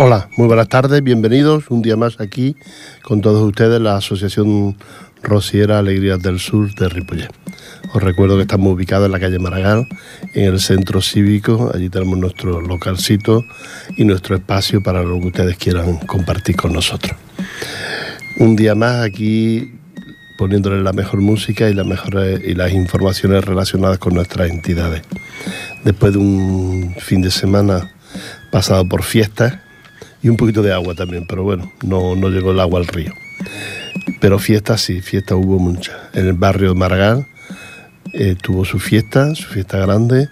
Hola, muy buenas tardes, bienvenidos un día más aquí con todos ustedes la Asociación Rociera Alegrías del Sur de Ripollet. Os recuerdo que estamos ubicados en la calle Maragall, en el centro cívico, allí tenemos nuestro localcito y nuestro espacio para lo que ustedes quieran compartir con nosotros. Un día más aquí poniéndole la mejor música y las mejores y las informaciones relacionadas con nuestras entidades. Después de un fin de semana pasado por fiestas, y un poquito de agua también, pero bueno, no, no llegó el agua al río. Pero fiestas sí, fiestas hubo muchas. En el barrio de Maragall eh, tuvo su fiesta, su fiesta grande,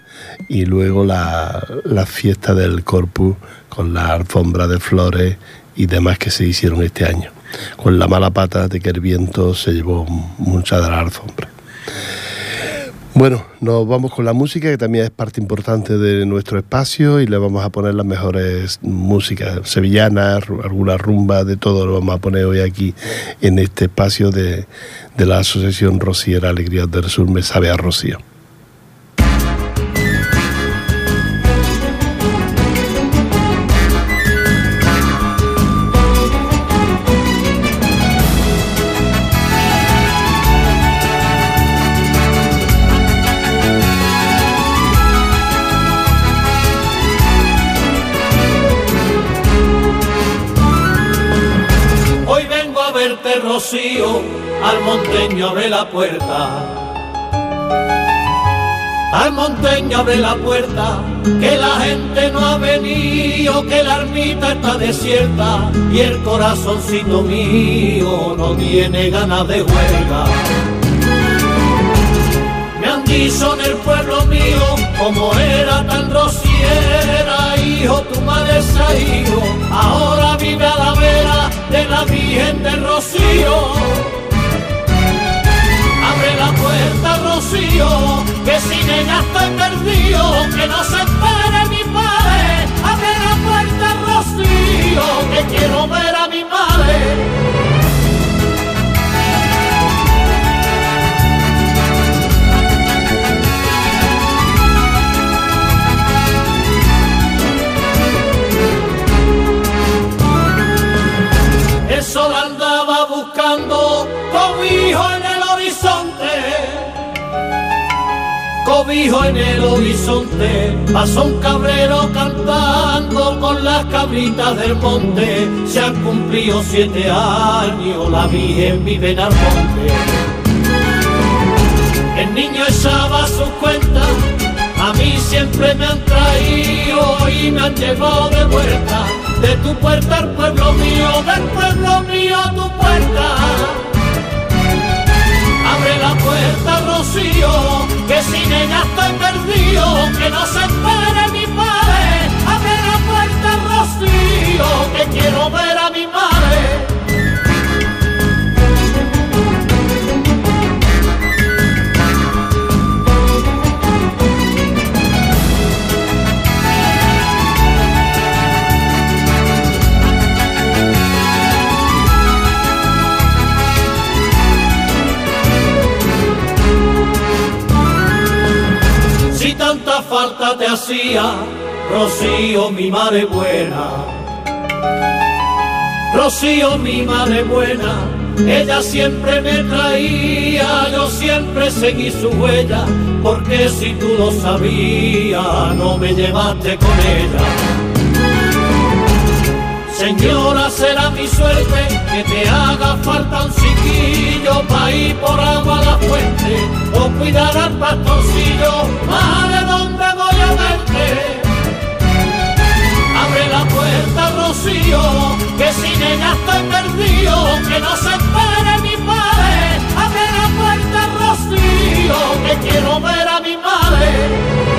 y luego la, la fiesta del Corpus con la alfombra de flores y demás que se hicieron este año. Con la mala pata de que el viento se llevó mucha de la alfombra. Bueno, nos vamos con la música, que también es parte importante de nuestro espacio, y le vamos a poner las mejores músicas sevillanas, alguna rumba, de todo lo vamos a poner hoy aquí en este espacio de, de la Asociación Rociera Alegría del Sur, Me Sabe a Rocío. Al monteño abre la puerta. Al monteño abre la puerta, que la gente no ha venido, que la ermita está desierta y el corazoncito mío no tiene ganas de huelga. Me han dicho en el pueblo mío, como era tan rociera, hijo, tu madre se ha ido, ahora vive a la vera de la Virgen del Rocío la puerta, Rocío, que sin ella estoy perdido, que no se espere mi padre. Abre la puerta, Rocío, que quiero ver a mi madre. Con mi hijo en cobijo en el horizonte, pasó un cabrero cantando con las cabritas del monte, se han cumplido siete años, la Virgen vive en monte. El niño echaba sus cuentas, a mí siempre me han traído y me han llevado de vuelta, de tu puerta al pueblo mío, del pueblo mío a tu puerta puerta, Rocío, que sin ella estoy perdido, que no se espere mi padre. Abre la puerta, Rocío, que quiero ver te hacía, Rocío, mi madre buena. Rocío, mi madre buena, ella siempre me traía, yo siempre seguí su huella, porque si tú lo sabías, no me llevaste con ella. Señora, será mi suerte que te haga falta un chiquillo para ir por agua a la fuente o cuidar al pastorcillo. Abre la puerta, Rocío, que sin ella estoy perdido, que no se espere mi padre. Abre la puerta, Rocío, que quiero ver a mi madre.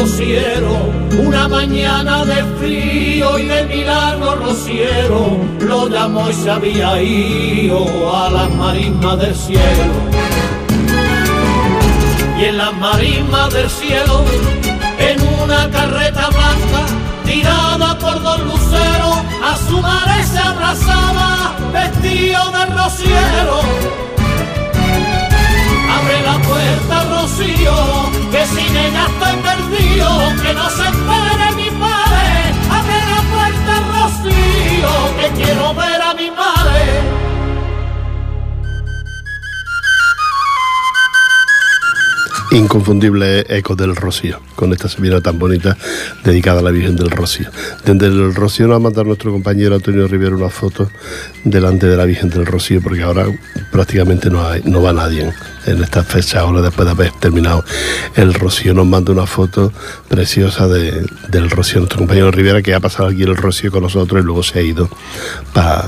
Rociero, una mañana de frío y de milagro rociero, lo llamó y se había ido a las marismas del cielo. y en las marismas del cielo, en una carreta blanca tirada por dos luceros, a su madre se abrazaba vestido de rociero. Abre la puerta, Rocío, que sin ella estoy perdido, que no se entere mi padre. Abre la puerta, Rocío, que quiero ver a mi madre. inconfundible eco del Rocío, con esta semilla tan bonita dedicada a la Virgen del Rocío. Desde el Rocío nos va a mandar nuestro compañero Antonio Rivera una foto delante de la Virgen del Rocío, porque ahora prácticamente no, hay, no va nadie en esta fecha, ahora después de haber terminado el Rocío, nos manda una foto preciosa del Rocío, nuestro compañero Rivera, que ha pasado aquí el Rocío con nosotros y luego se ha ido para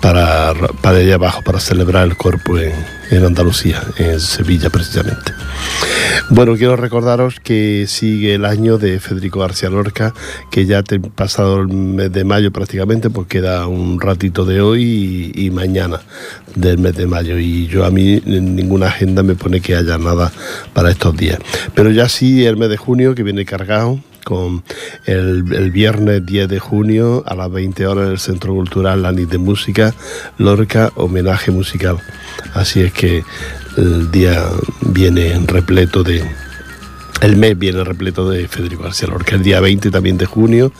para, para allá abajo, para celebrar el cuerpo en, en, Andalucía, en Sevilla precisamente. Bueno, quiero recordaros que sigue el año de Federico García Lorca, que ya ha pasado el mes de mayo prácticamente, pues queda un ratito de hoy y, y, mañana del mes de mayo. Y yo a mí en ninguna agenda me pone que haya nada para estos días. Pero ya sí el mes de junio que viene cargado con el, viernes 10 de junio a las 20 horas en el Centro Cultural La de Música, Lorca, homenaje musical. Así es que el día viene repleto de, el mes viene repleto de Federico García Lorca. El día 20 también de junio,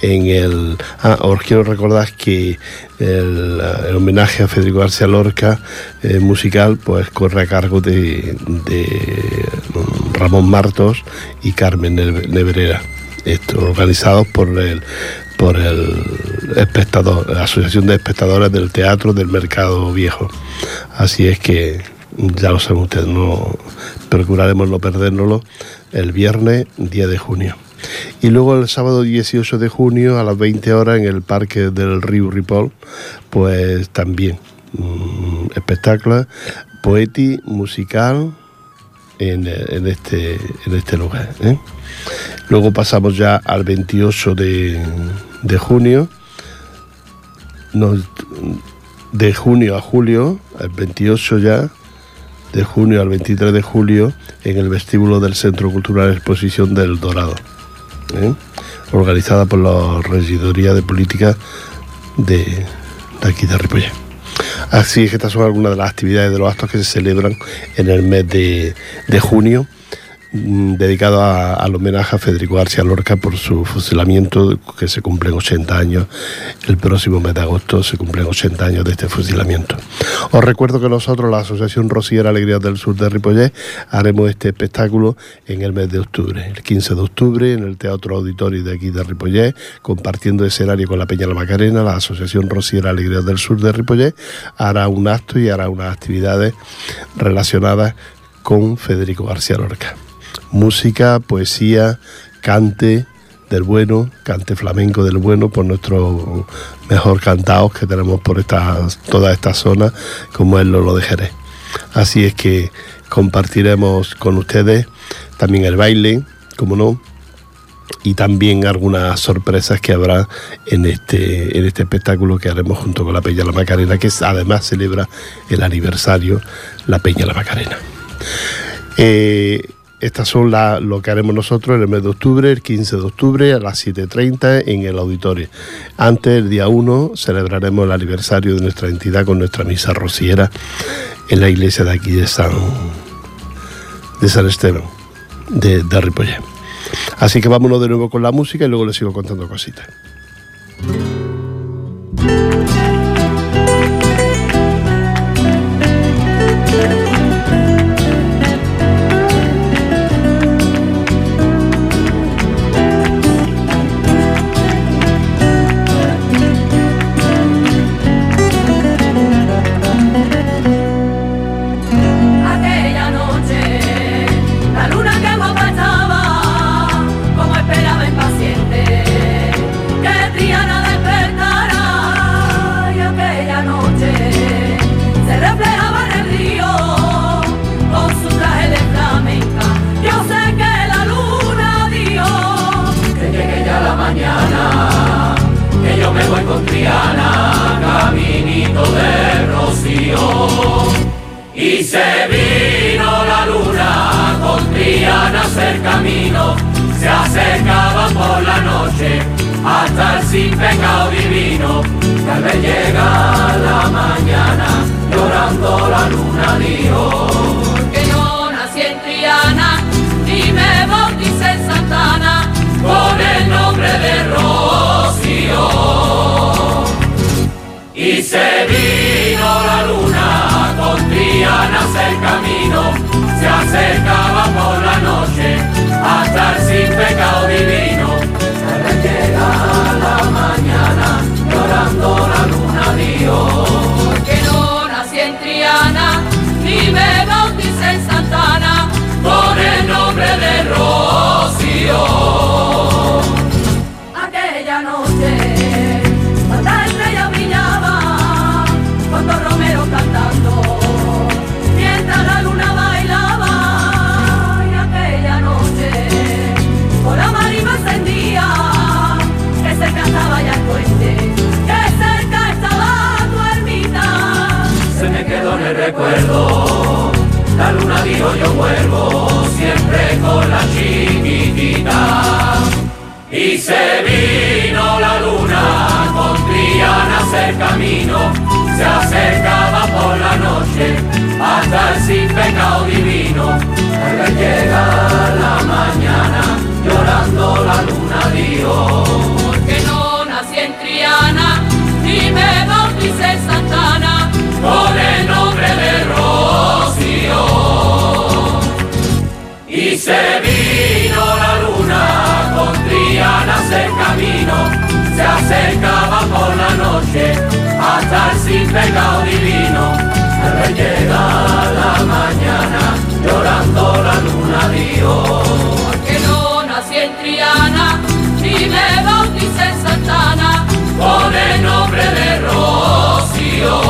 en el. Ah, os quiero recordar que el, homenaje a Federico García Lorca eh, musical, pues corre a cargo de, Ramón Martos y Carmen Nebrera. Esto, organizados por el por el espectador, la Asociación de Espectadores del Teatro del Mercado Viejo. Así es que ya lo saben ustedes, no procuraremos no perdérnoslo el viernes 10 de junio. Y luego el sábado 18 de junio a las 20 horas en el Parque del Río Ripoll, pues también mm, espectáculo poeti musical en, este, en este lugar. ¿eh? Luego pasamos ya al 28 de, de junio, de junio a julio, el 28 ya, de junio al 23 de julio en el vestíbulo del Centro Cultural Exposición del Dorado, ¿eh? organizada por la Regidoría de Política de, aquí de Ripollet. Así es que estas son algunas de las actividades de los actos que se celebran en el mes de, de junio Mm, dedicado al homenaje a Federico García Lorca por su fusilamiento, que se cumplen 80 años. El próximo mes de agosto se cumplen 80 años de este fusilamiento. Os recuerdo que nosotros, la Asociación Rosiera Alegría del Sur de Ripollet, haremos este espectáculo en el mes de octubre, el 15 de octubre, en el Teatro Auditorio de aquí de Ripollet, compartiendo escenario con la Peña La Macarena, la Asociación Rosiera Alegría del Sur de Ripollet hará un acto y hará unas actividades relacionadas con Federico García Lorca música, poesía, cante del bueno, cante flamenco del bueno por nuestro mejor cantados que tenemos por esta, toda esta zona, como es lo de. Así es que compartiremos con ustedes también el baile, como no, y también algunas sorpresas que habrá en este, en este espectáculo que haremos junto con la Peña La Macarena, que además celebra el aniversario La Peña La Macarena. Eh, estas son lo que haremos nosotros en el mes de octubre, el 15 de octubre a las 7.30 en el auditorio. Antes, el día 1, celebraremos el aniversario de nuestra entidad con nuestra misa rociera en la iglesia de aquí de San, de San Esteban, de, de. Así que vámonos de nuevo con la música y luego les sigo contando cositas. Recuerdo, la luna dijo yo vuelvo, siempre con la chiquitita. Y se vino la luna con Triana hacer camino, se acercaba por la noche hasta el sin pecado divino. Al llega la mañana llorando la luna dijo. Y se vino la luna con Triana hacer camino, se acercaba por la noche hasta el sin pecado divino. Al llega la mañana llorando la luna dijo. Porque no nací en Triana ni me bauticé en Santana. con el nombre de Rocío.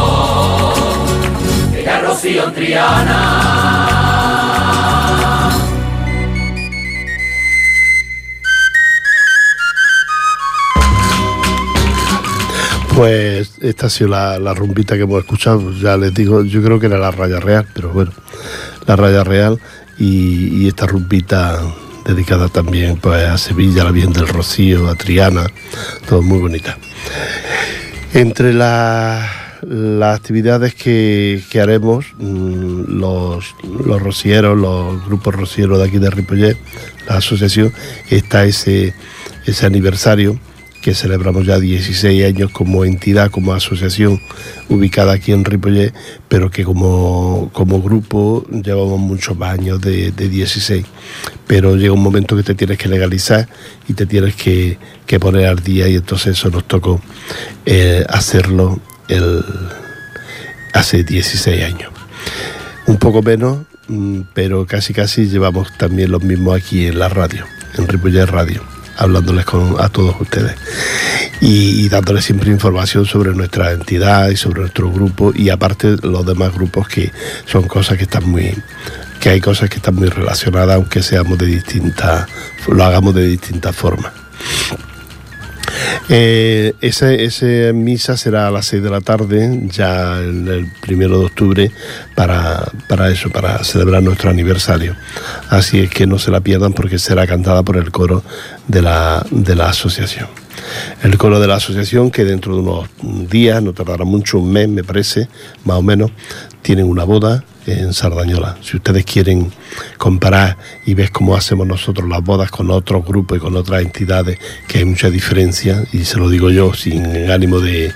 Ella Rocío en Triana. Pues esta ha sido la, la rumbita que hemos escuchado. Ya les digo, yo creo que era la raya real, pero bueno, la raya real y, esta rumbita dedicada también pues, a Sevilla, a la Virgen del Rocío, a Triana, todo muy bonita. Entre las actividades que, haremos, mm, los, rocieros, los grupos rocieros de aquí de Ripollet, la asociación, está ese aniversario que celebramos ya 16 años como entidad, como asociación ubicada aquí en Ripollet, pero que como, como grupo llevamos muchos más años de, de 16. Pero llega un momento que te tienes que legalizar y te tienes que, que poner al día y entonces eso nos tocó eh, hacerlo el, hace 16 años. Un poco menos, mm, pero casi casi llevamos también los mismos aquí en la radio, en Ripollet Radio hablándoles con, a todos ustedes. Y, dándoles siempre información sobre nuestra entidad y sobre nuestro grupo y aparte los demás grupos que son cosas que están muy que hay cosas que están muy relacionadas aunque seamos de distintas lo hagamos de distintas formas eh, esa, esa, misa será a las 6 de la tarde, ya el, el primero de octubre, para, para, eso, para celebrar nuestro aniversario. Así es que no se la pierdan porque será cantada por el coro de la, de la asociación. El coro de la asociación, que dentro de unos días, no tardará mucho, un mes me parece, más o menos, tienen una boda en Sardañola. Si ustedes quieren comparar y ver cómo hacemos nosotros las bodas con otros grupos y con otras entidades, que hay mucha diferencia, y se lo digo yo sin ánimo de,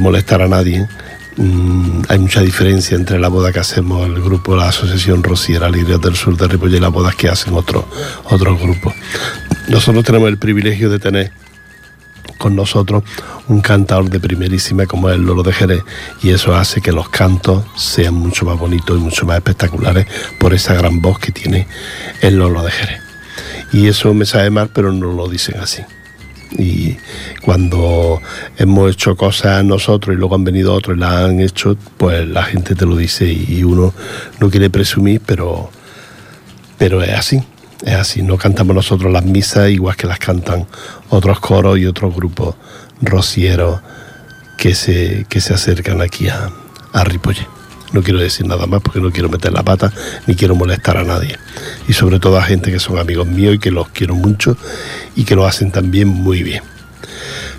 molestar a nadie, mmm, hay mucha diferencia entre la boda que hacemos el grupo, la Asociación Rociera Alegrías del Sur de Ripollet y las bodas que hacen otros otros grupos. Nosotros tenemos el privilegio de tener con nosotros un cantador de primerísima como es el Lolo de Jerez y eso hace que los cantos sean mucho más bonitos y mucho más espectaculares por esa gran voz que tiene el Lolo de Jerez. Y eso me sabe mal, pero no lo dicen así. Y cuando hemos hecho cosas nosotros y luego han venido otros y las han hecho, pues la gente te lo dice y uno no quiere presumir, pero, pero es así. Es así, no cantamos nosotros las misas igual que las cantan otros coros y otros grupos rocieros que se, que se acercan aquí a, a Ripollet. No quiero decir nada más porque no quiero meter la pata ni quiero molestar a nadie. Y sobre todo a gente que son amigos míos y que los quiero mucho y que lo hacen también muy bien.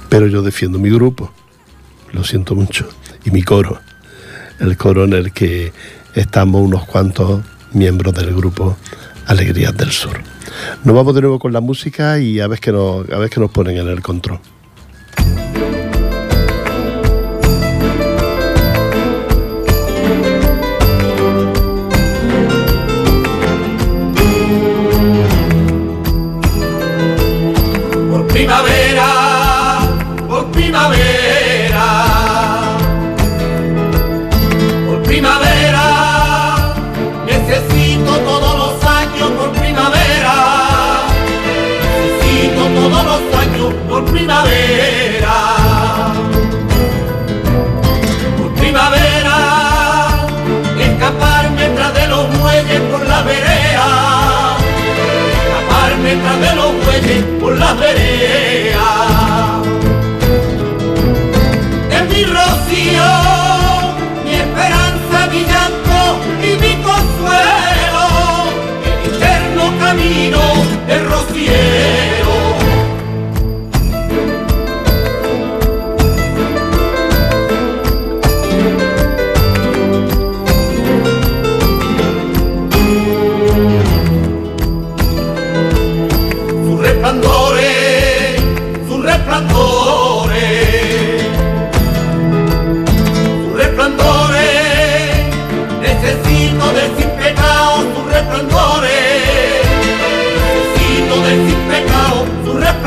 Pero yo defiendo mi grupo, lo siento mucho, y mi coro, el coro en el que estamos unos cuantos miembros del grupo Alegrías del Sur. Nos vamos de nuevo con la música y a ver que nos, a ver que nos ponen en el control. primavera. Por primavera, escaparme tras de los muelles por la vereda. Escaparme tras de los muelles por la vereda.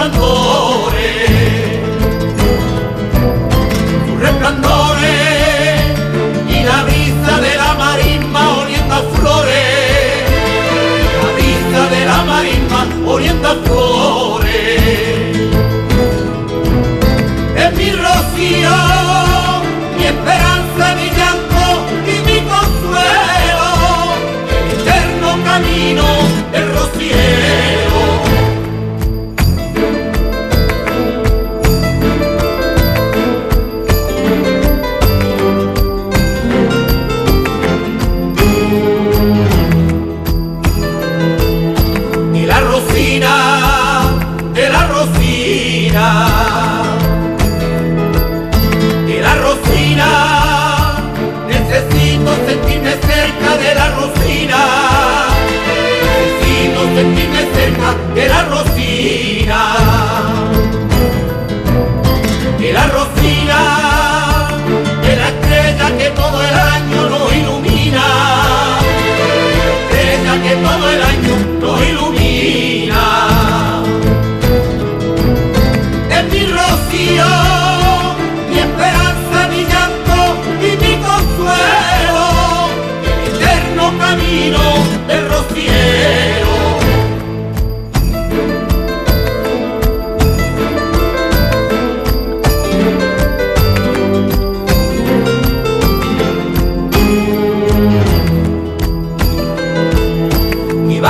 Franco.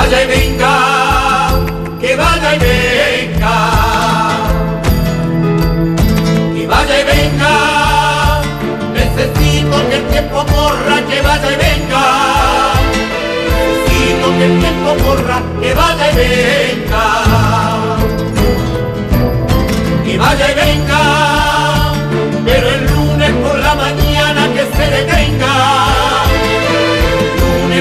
vaya y venga, que vaya y venga. Que vaya y venga, necesito que el tiempo corra, que vaya y venga. Necesito que el tiempo corra, que vaya y venga. Que vaya y venga.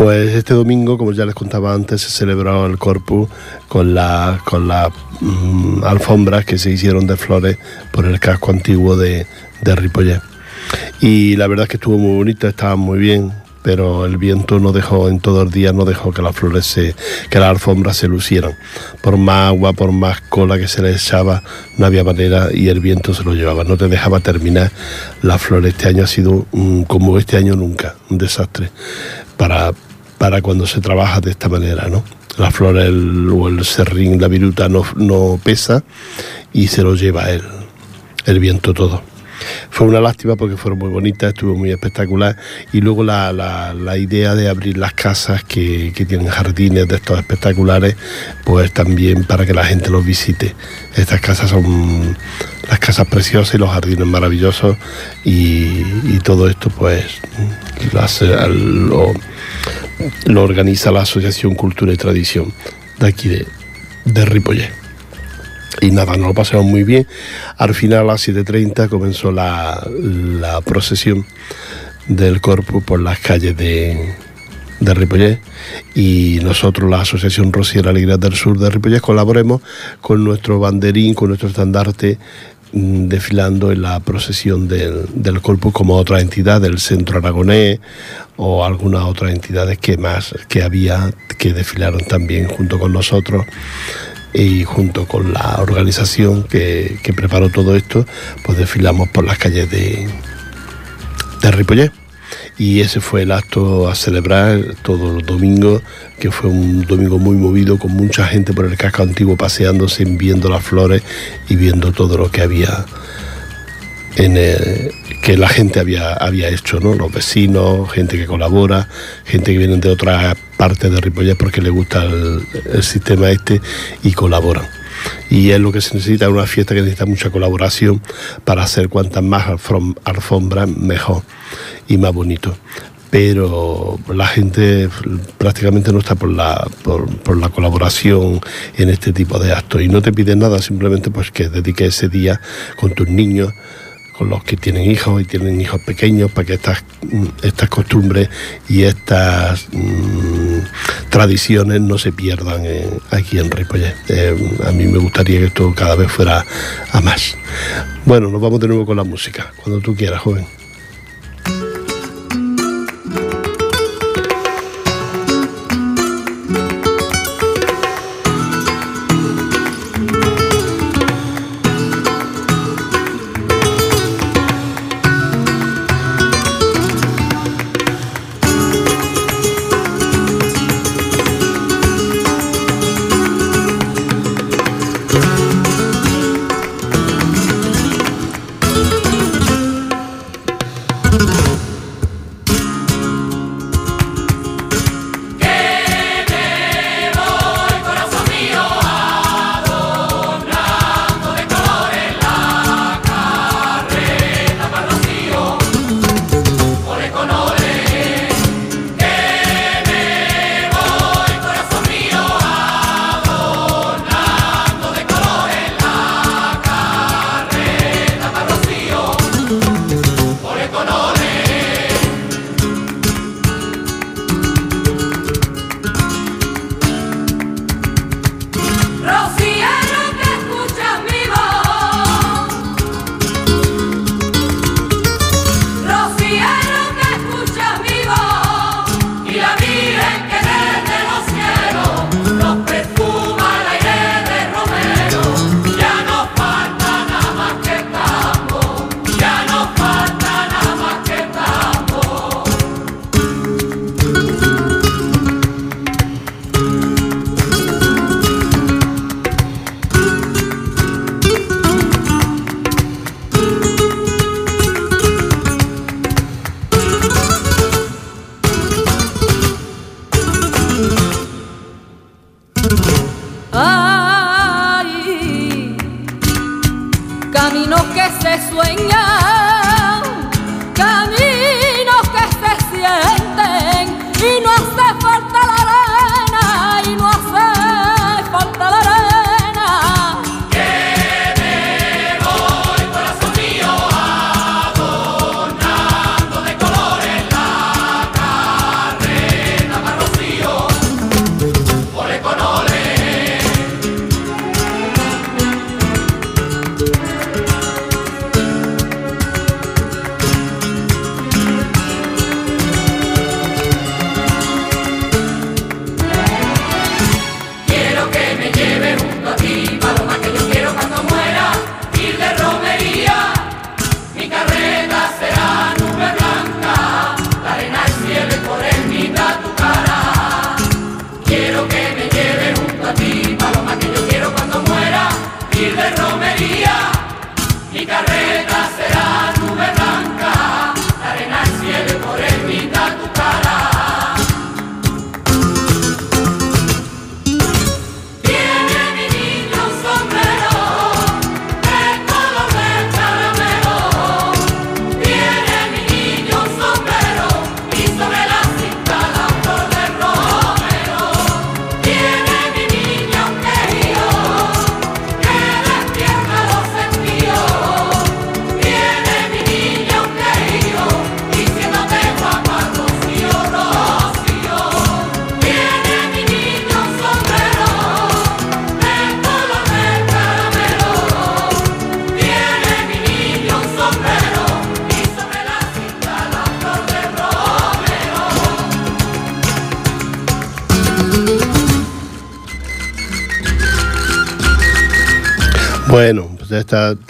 Pues este domingo, como ya les contaba antes, se celebró el Corpus con las con la, mm, alfombras que se hicieron de flores por el casco antiguo de, de. Y la verdad es que estuvo muy bonito, estaba muy bien, pero el viento no dejó en todo el día, no dejó que las flores se, que las alfombras se lucieran. Por más agua, por más cola que se le echaba, no había manera y el viento se lo llevaba, no te dejaba terminar las flores. Este año ha sido como este año nunca, un desastre para para cuando se trabaja de esta manera, ¿no? La flor o el serrín, la viruta no, no pesa y se lo lleva el, el viento todo. Fue una lástima porque fueron muy bonitas, estuvo muy espectacular. Y luego la, la, idea de abrir las casas que, que, tienen jardines de estos espectaculares, pues también para que la gente los visite. Estas casas son las casas preciosas y los jardines maravillosos y, todo esto pues lo, lo, organiza la Asociación Cultura y Tradición de aquí de, de. Y nada, nos lo pasamos muy bien. Al final a las 7.30 comenzó la, procesión del corpus por las calles de, de y nosotros, la Asociación Rociera Alegría del Sur de Ripollet, colaboremos con nuestro banderín, con nuestro estandarte desfilando en la procesión del, del corpus como otra entidad del centro aragonés o algunas otras entidades que más que había que desfilaron también junto con nosotros y junto con la organización que, preparó todo esto, pues desfilamos por las calles de, de Ripollet. Y ese fue el acto a celebrar todos los domingos, que fue un domingo muy movido, con mucha gente por el casco antiguo paseándose, viendo las flores y viendo todo lo que había en que la gente había, había hecho, ¿no? Los vecinos, gente que colabora, gente que viene de otras partes de Ripollet porque le gusta el, sistema este y colaboran. Y es lo que se necesita, una fiesta que necesita mucha colaboración para hacer cuantas más alfombras mejor y más bonito. Pero la gente prácticamente no está por la, por, por la colaboración en este tipo de actos y no te piden nada, simplemente pues que dediques ese día con tus niños con los que tienen hijos y tienen hijos pequeños para que estas, mm, estas costumbres y estas mm, tradiciones no se pierdan aquí en Ripollet. Eh, a mí me gustaría que esto cada vez fuera a más. Bueno, nos vamos de nuevo con la música, cuando tú quieras, joven.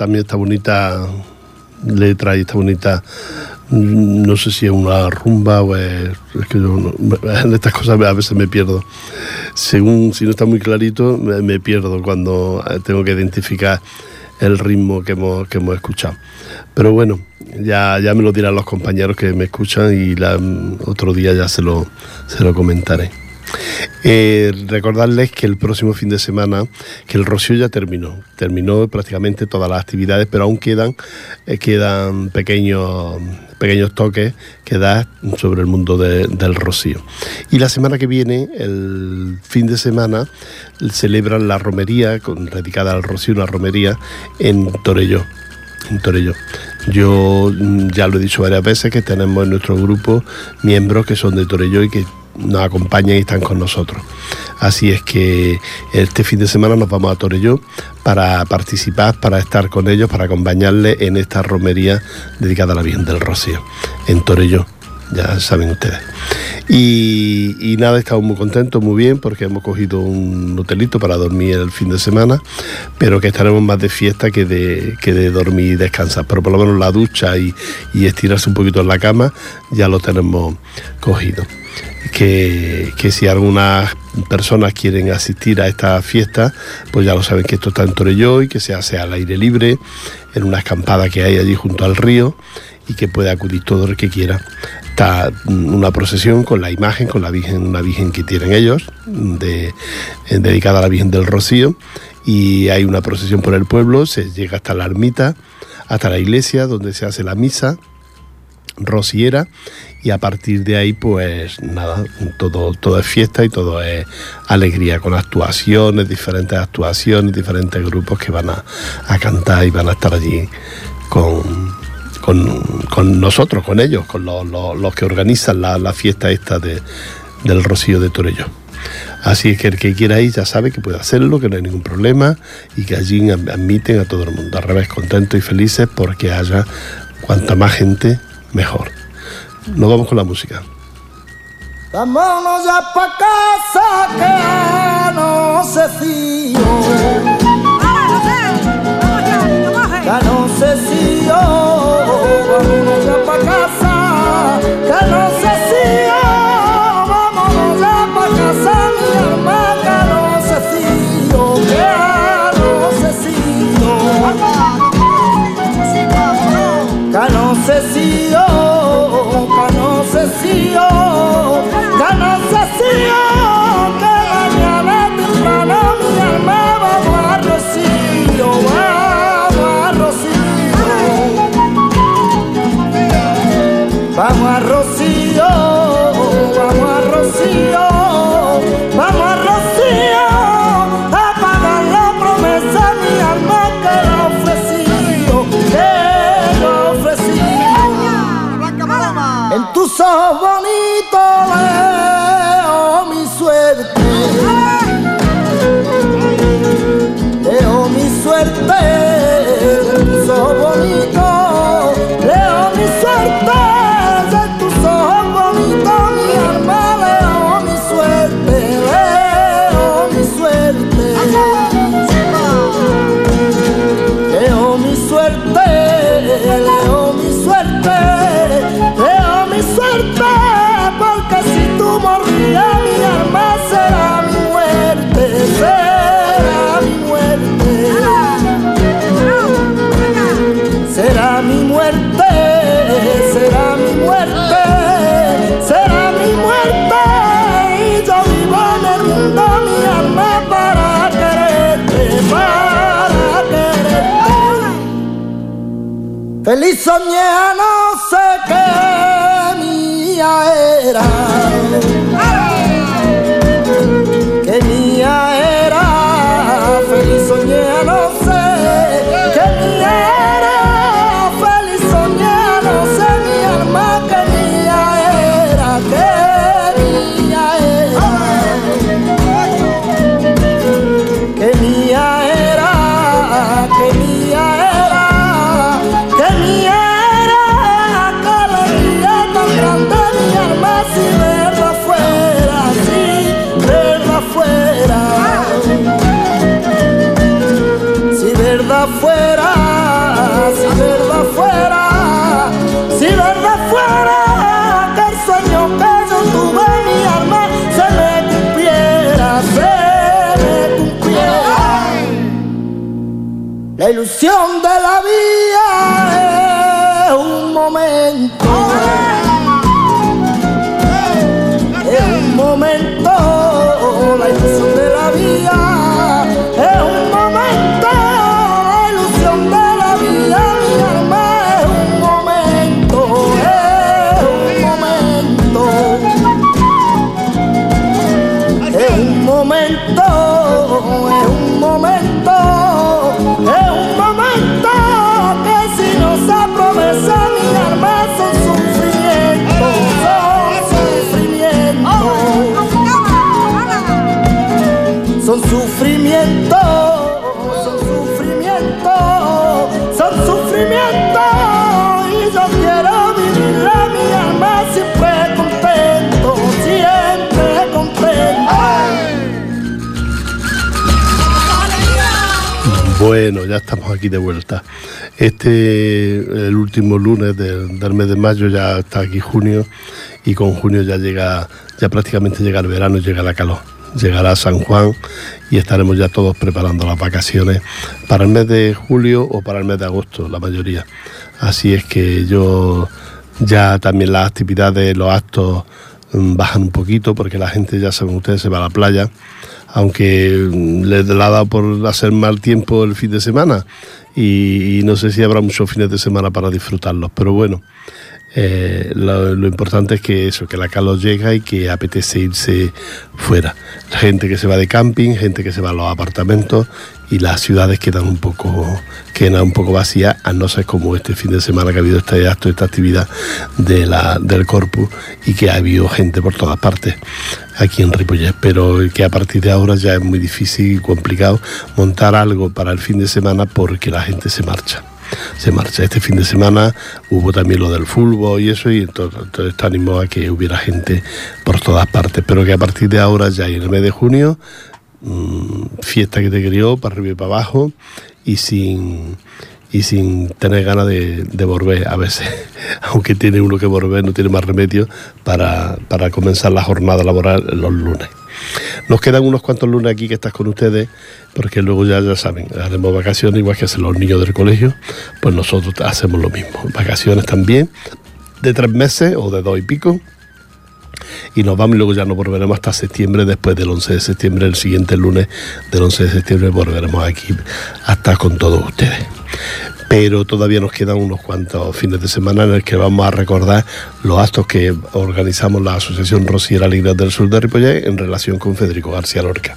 También esta bonita letra y esta bonita mm, no sé si es una rumba o es, es que yo no- en estas cosas a veces me pierdo. Según si no está muy clarito, me, pierdo cuando eh, tengo que identificar el ritmo que hemos, que hemos escuchado. Pero bueno, ya, ya me lo dirán los compañeros que me escuchan y la- otro día ya se lo, se lo comentaré. Eh, recordarles que el próximo fin de semana, que el Rocío ya terminó, terminó prácticamente todas las actividades, pero aún quedan, eh, quedan pequeños, pequeños toques que da sobre el mundo de- del Rocío. Y la semana que viene, el fin de semana, celebran la romería, con, dedicada al Rocío, una romería en Torelló en Torelló. Yo mm, ya lo he dicho varias veces que tenemos en nuestro grupo miembros que son de Torelló y que nos acompañan y están con nosotros. Así es que este fin de semana nos vamos a Torelló para participar, para estar con ellos, para acompañarles en esta romería dedicada a la Virgen del Rocío, en Torelló, ya saben ustedes. Y, nada, estamos muy contentos, muy bien, porque hemos cogido un hotelito para dormir el fin de semana, pero que estaremos más de fiesta que de, que de dormir y descansar. Pero por lo menos la ducha y estirarse un poquito en la cama ya lo tenemos cogido. Que, si algunas personas quieren asistir a esta fiesta, pues ya lo saben que esto está en Torelló y que se hace al aire libre, en una escampada que hay allí junto al río y que puede acudir todo el que quiera. Está mm, una procesión con la imagen, con la Virgen, una Virgen que tienen ellos, eh, dedicada a la Virgen del Rocío, y hay una procesión por el pueblo, se llega hasta la ermita, hasta la iglesia donde se hace la misa rociera y a partir de ahí pues nada, todo, todo es fiesta y todo es alegría con actuaciones, diferentes actuaciones, diferentes grupos que van a, a cantar y van a estar allí con, con, con nosotros, con ellos, con los, los- que organizan la, la fiesta esta de, del Rocío de Torello. Así es que el que quiera ir ya sabe que puede hacerlo, que no hay ningún problema y que allí admiten a todo el mundo. Al revés, contentos y felices porque haya cuanta más gente, mejor. Nos vamos con la música. Vámonos ya pa' casa que no se fío, que no se Feliz soñé no sé ilusión de la vida ya estamos aquí de vuelta. Este, el último lunes del, mes de mayo, ya está aquí junio, y con junio ya llega, ya prácticamente llega el verano y llega la calor. Llegará San Juan y estaremos ya todos preparando las vacaciones para el mes de julio o para el mes de agosto, la mayoría. Así es que yo ya también las actividades, los actos mm, bajan un poquito porque la gente, ya saben ustedes, se va a la playa aunque la ha dado por hacer mal tiempo el fin de semana y, y no sé si habrá muchos fines de semana para disfrutarlos, pero bueno, eh, lo, lo importante es que eso, que la calor llega y que apetece irse fuera. Gente que se va de camping, gente que se va a los apartamentos y las ciudades quedan un poco quedan un poco vacías, a no ser como este fin de semana que ha habido este acto, esta actividad de la, del Corpus y que ha habido gente por todas partes aquí en Ripollet, pero que a partir de ahora ya es muy difícil y complicado montar algo para el fin de semana porque la gente se marcha se marcha. Este fin de semana hubo también lo del fútbol y eso, y entonces, entonces animó a que hubiera gente por todas partes, pero que a partir de ahora, ya en el mes de junio, mmm, fiesta que te crió para arriba y para abajo, y sin y sin tener ganas de, de, volver a veces, aunque tiene uno que volver, no tiene más remedio para, para comenzar la jornada laboral los lunes. Nos quedan unos cuantos lunes aquí que estás con ustedes, porque luego ya, ya saben, haremos vacaciones igual que hacen los niños del colegio, pues nosotros hacemos lo mismo. Vacaciones también, de tres meses o de dos y pico, y nos vamos y luego ya nos volveremos hasta septiembre, después del 11 de septiembre, el siguiente lunes del 11 de septiembre volveremos aquí hasta con todos ustedes. Pero todavía nos quedan unos cuantos fines de semana en el que vamos a recordar los actos que organizamos la Asociación Rosiera Alegría del Sur de Ripollet en relación con Federico García Lorca.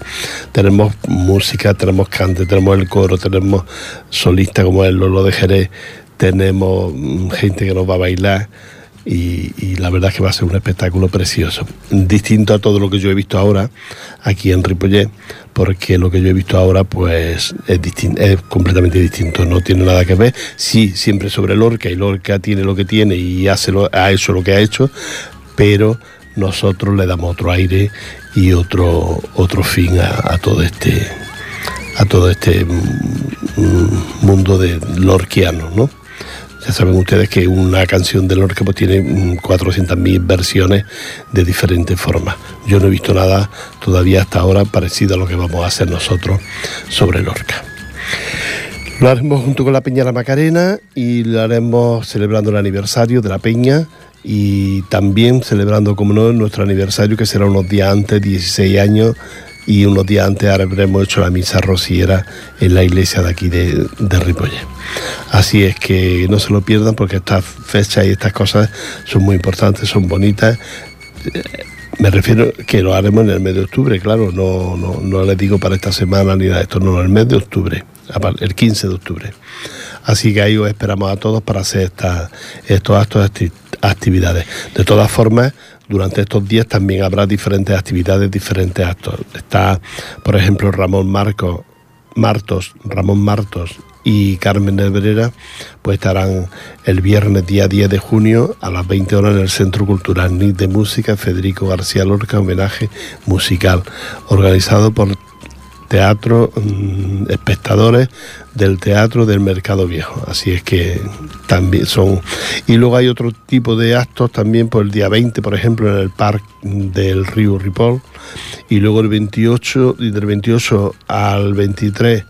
Tenemos música, tenemos cante, tenemos el coro, tenemos solistas como el Lolo de Jerez, tenemos gente que nos va a bailar y, la verdad es que va a ser un espectáculo precioso. Distinto a todo lo que yo he visto ahora aquí en Ripollet, porque lo que yo he visto ahora pues es, distinto, es completamente distinto, no tiene nada que ver. Sí, siempre sobre Lorca y Lorca tiene lo que tiene y hace lo, ha hecho lo que ha hecho, pero nosotros le damos otro aire y otro, otro fin a, a todo este a todo este mm, mundo de lorquiano, ¿no? Ya saben ustedes que una canción de Lorca pues, tiene 400.000 versiones de diferentes formas. Yo no he visto nada todavía hasta ahora parecido a lo que vamos a hacer nosotros sobre Lorca. Lo haremos junto con la Peña La Macarena y lo haremos celebrando el aniversario de la Peña y también celebrando, como no, nuestro aniversario que será unos días antes, 16 años, y unos días antes habremos hecho la misa rociera en la iglesia de aquí de, de. Así es que no se lo pierdan porque estas fechas y estas cosas son muy importantes, son bonitas. Me refiero que lo haremos en el mes de octubre, claro, no, no, no les digo para esta semana ni nada de esto, no, el mes de octubre, el 15 de octubre. Así que ahí os esperamos a todos para hacer esta, estos actos, actividades. De todas formas, durante estos días también habrá diferentes actividades, diferentes actos. Está, por ejemplo, Ramón Marcos, Martos, Ramón Martos y Carmen Nebrera, pues estarán el viernes día 10 de junio a las 20 horas en el Centro Cultural de Música Federico García Lorca, homenaje musical, organizado por teatro, mmm, espectadores del teatro del Mercado Viejo. Así es que también son... Y luego hay otro tipo de actos también por el día 20, por ejemplo, en el Parque del Río Ripoll. Y luego el 28, y del 28 al 23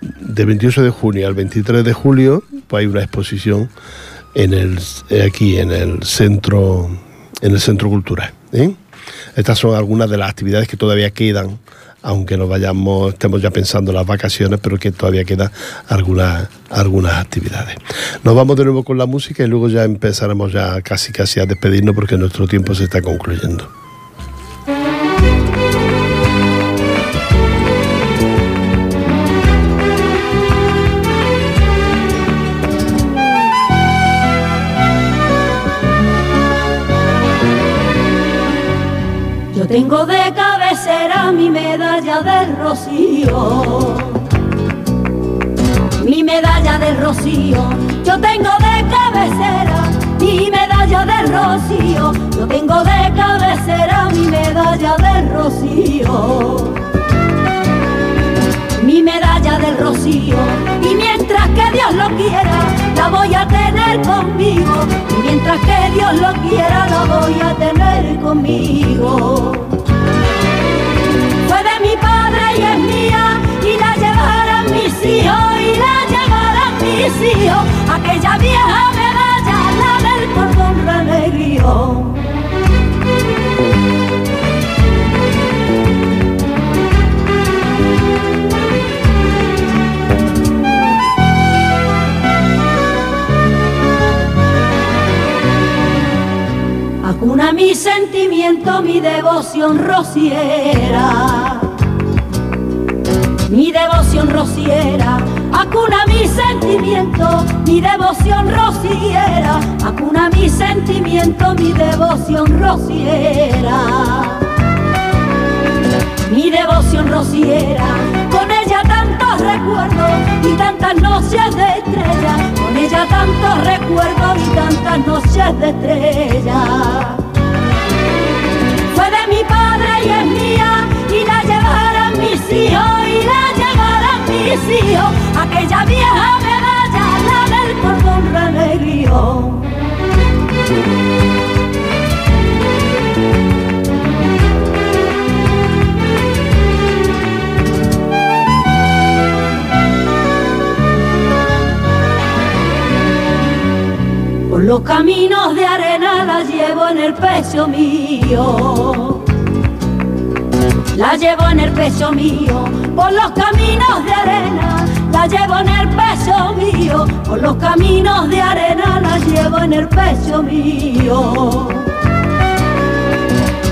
de 28 de junio al 23 de julio pues hay una exposición en el, aquí en el centro en el centro cultural. ¿eh? Estas son algunas de las actividades que todavía quedan, aunque nos vayamos, estemos ya pensando en las vacaciones, pero que todavía quedan algunas, algunas actividades. Nos vamos de nuevo con la música y luego ya empezaremos ya casi casi a despedirnos porque nuestro tiempo se está concluyendo. Tengo de medalla rocío. Mi medalla del rocío. Yo tengo de cabecera mi medalla del rocío. Yo tengo de cabecera mi medalla del rocío. Mi medalla del rocío. Y mientras que Dios lo quiera, la voy a tener conmigo. Y mientras que Dios lo quiera, la voy a tener conmigo y la llevarán mis hijos y la llevarán mis hijos. Aquella vieja medalla la del cordón renegrío Acuna mi sentimiento, mi devoción rociera mi devoción rociera, acuna mi sentimiento, mi devoción rociera, acuna mi sentimiento, mi devoción rociera. Mi devoción rociera, con ella tantos recuerdos y tantas noches de estrella, con ella tantos recuerdos y tantas noches de estrella. Fue de mi padre y es mía y la llevarán mis hijos aquella vieja medalla, la del cordón renegrío. Por los caminos de arena la llevo en el pecho mío la llevo en el pecho mío, por los caminos de arena, la llevo en el pecho mío, por los caminos de arena, la llevo en el pecho mío.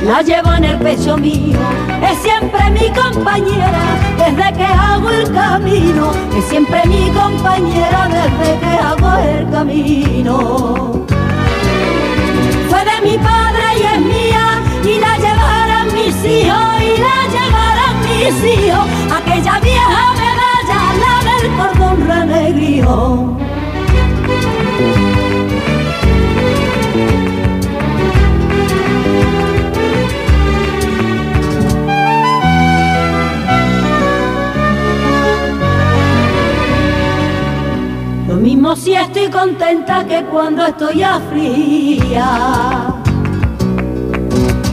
La llevo en el pecho mío, es siempre mi compañera desde que hago el camino, es siempre mi compañera desde que hago el camino. Fue de mi padre y es mía y la llevarán mis hijos y la llevarán mis hijos, aquella vieja medalla, la del cordón renegrío. Lo mismo si estoy contenta que cuando estoy afligida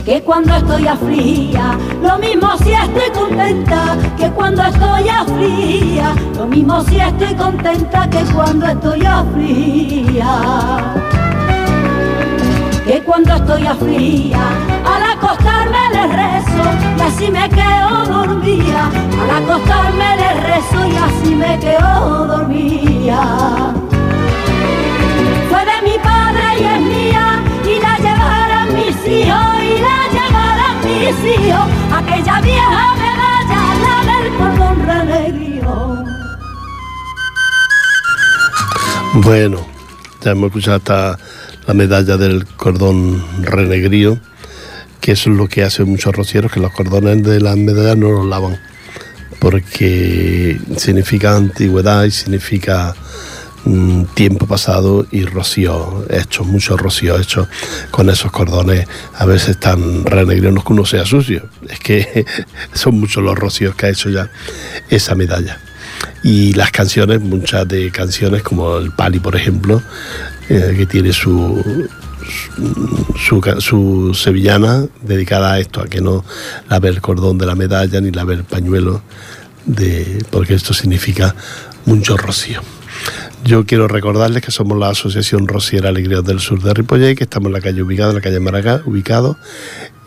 que cuando estoy afligida, lo mismo si estoy contenta que cuando estoy afligida, lo mismo si estoy contenta que cuando estoy afligida. Que cuando estoy afligida, al acostarme le rezo y así me quedo dormida. Al acostarme le rezo y así me quedo dormida. Fue de mi padre y es mía llevarán mis hijos aquella vieja medalla, la del cordón renegrío. Bueno, ya hemos escuchado hasta la medalla del cordón renegrío, que eso es lo que hacen muchos rocieros, que los cordones de las medallas no los lavan, porque significa antigüedad y significa tiempo pasado y rocío hecho, mucho rocío hecho con esos cordones a veces tan renegrinos que uno sea sucio. Es que son muchos los rocíos que ha hecho ya esa medalla. Y las canciones, muchas de canciones como el Pali, por ejemplo, eh, que tiene su, su, sevillana dedicada a esto, a que no lave el cordón de la medalla ni lave el pañuelo de, porque esto significa mucho rocío. Yo quiero recordarles que somos la Asociación Rociera Alegría del Sur de Ripollet, que estamos en la calle ubicada, en la calle Maracá, ubicado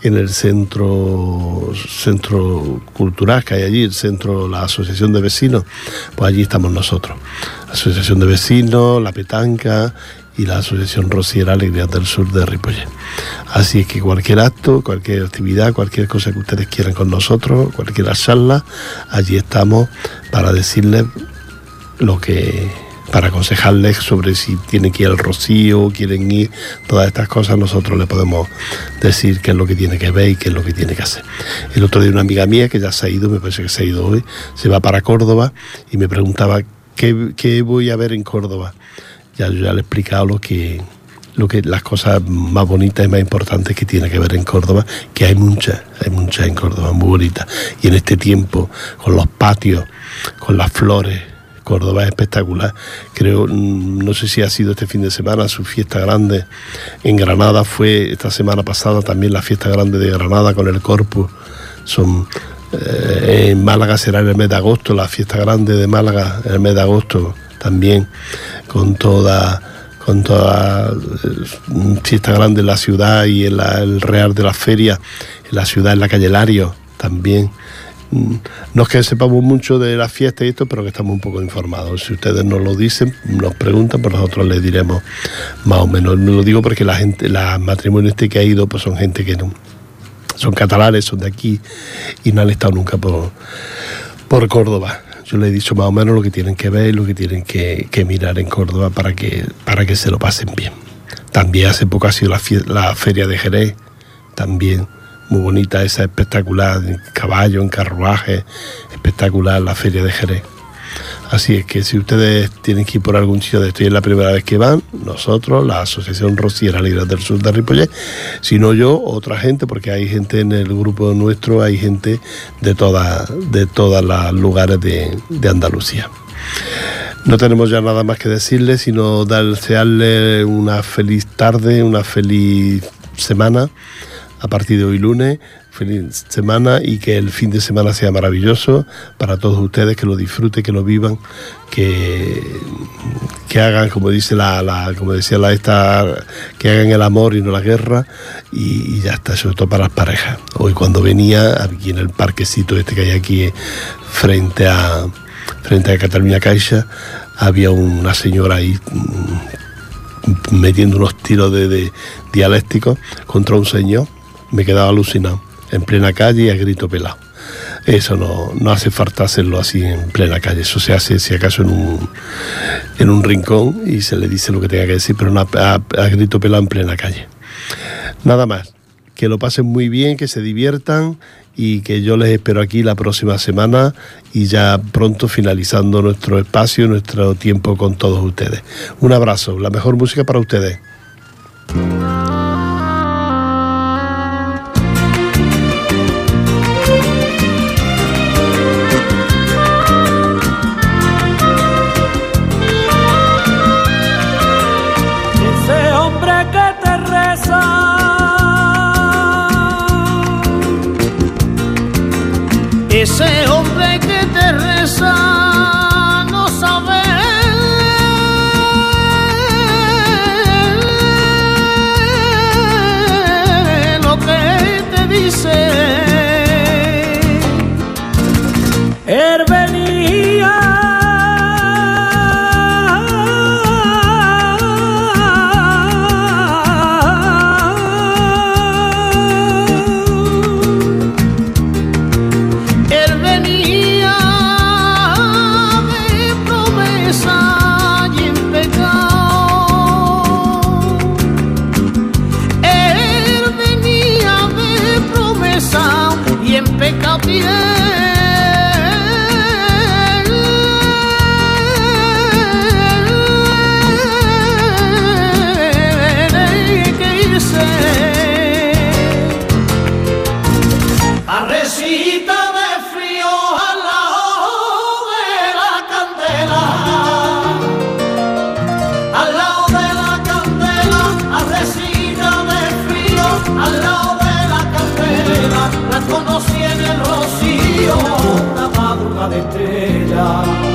en el centro centro cultural que hay allí, el centro, la asociación de vecinos, pues allí estamos nosotros. Asociación de vecinos, la petanca y la asociación Rociera Alegría del Sur de Ripollet. Así es que cualquier acto, cualquier actividad, cualquier cosa que ustedes quieran con nosotros, cualquier charla, allí estamos para decirles lo que para aconsejarles sobre si tienen que ir al rocío, quieren ir, todas estas cosas, nosotros le podemos decir qué es lo que tiene que ver y qué es lo que tiene que hacer. El otro día una amiga mía que ya se ha ido, me parece que se ha ido hoy, se va para Córdoba y me preguntaba qué, voy a ver en Córdoba. Ya yo ya le he explicado lo que, lo que las cosas más bonitas y más importantes que tiene que ver en Córdoba, que hay muchas, hay muchas en Córdoba, muy bonitas. Y en este tiempo, con los patios, con las flores, Córdoba es espectacular. Creo, mm, no sé si ha sido este fin de semana su fiesta grande en Granada, fue esta semana pasada también la fiesta grande de Granada con el Corpus. Son, eh, en Málaga será en el mes de agosto, la fiesta grande de Málaga en el mes de agosto también, con toda con toda eh, fiesta grande en la ciudad y en el Real de la Feria, en la ciudad, en la calle Lario también. Mm, no es que sepamos mucho de la fiesta y esto, pero que estamos un poco informados. Si ustedes nos lo dicen, nos preguntan, pues nosotros les diremos más o menos. No lo digo porque la gente, los matrimonios este que ha ido, pues son gente que no, son catalanes, son de aquí y no han estado nunca por, por Córdoba. Yo les he dicho más o menos lo que tienen que ver, lo que tienen que, mirar en Córdoba para que, para que se lo pasen bien. También hace poco ha sido la, la feria de Jerez, también muy bonita esa espectacular, en caballo, en carruaje, espectacular la feria de Jerez. Así es que si ustedes tienen que ir por algún sitio de esto y es la primera vez que van, nosotros, la Asociación Rociera Libre del Sur de Ripollet, si no yo, otra gente, porque hay gente en el grupo nuestro, hay gente de, toda, de todos los lugares de, de Andalucía. No tenemos ya nada más que decirles, sino desearle una feliz tarde, una feliz semana a partir de hoy lunes. Feliz semana y que el fin de semana sea maravilloso para todos ustedes, que lo disfruten, que lo vivan, que, que hagan, como dice la, como decía la esta, que hagan el amor y no la guerra, y, ya está, sobre todo para las parejas. Hoy cuando venía, aquí en el parquecito este que hay aquí frente a frente a Cataluña Caixa, había una señora ahí mm, metiendo unos tiros de, de dialécticos contra un señor me quedaba alucinado, en plena calle a grito pelado. Eso no, no hace falta hacerlo así en plena calle, eso se hace si acaso en un, en un rincón y se le dice lo que tenga que decir, pero a, a grito pelado en plena calle. Nada más, que lo pasen muy bien, que se diviertan y que yo les espero aquí la próxima semana y ya pronto finalizando nuestro espacio, nuestro tiempo con todos ustedes. Un abrazo, la mejor música para ustedes. cama de estrella.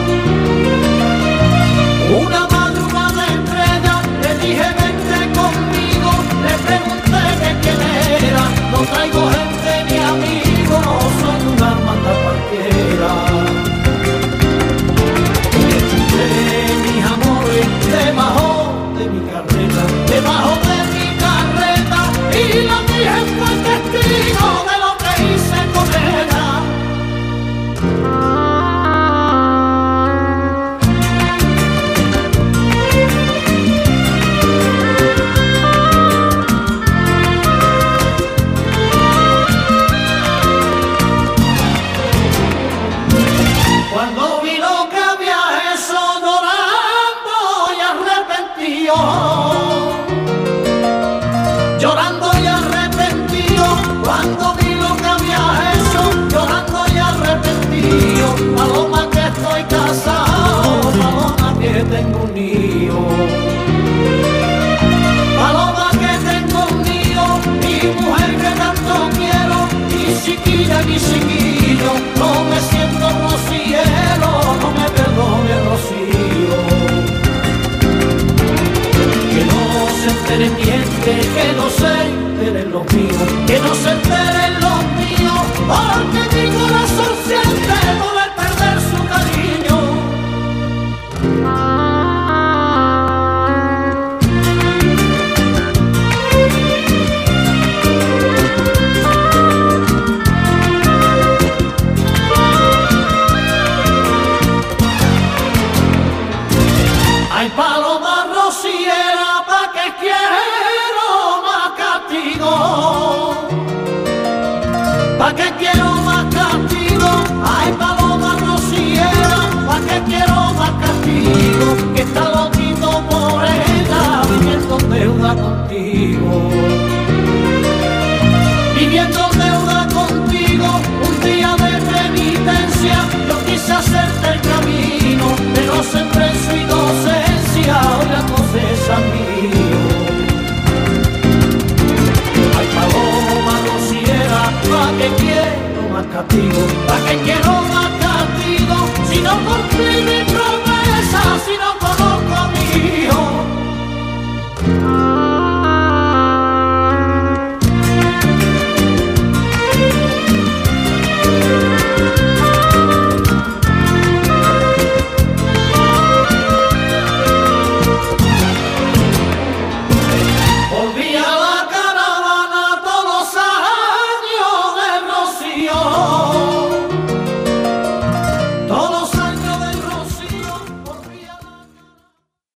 Enteren los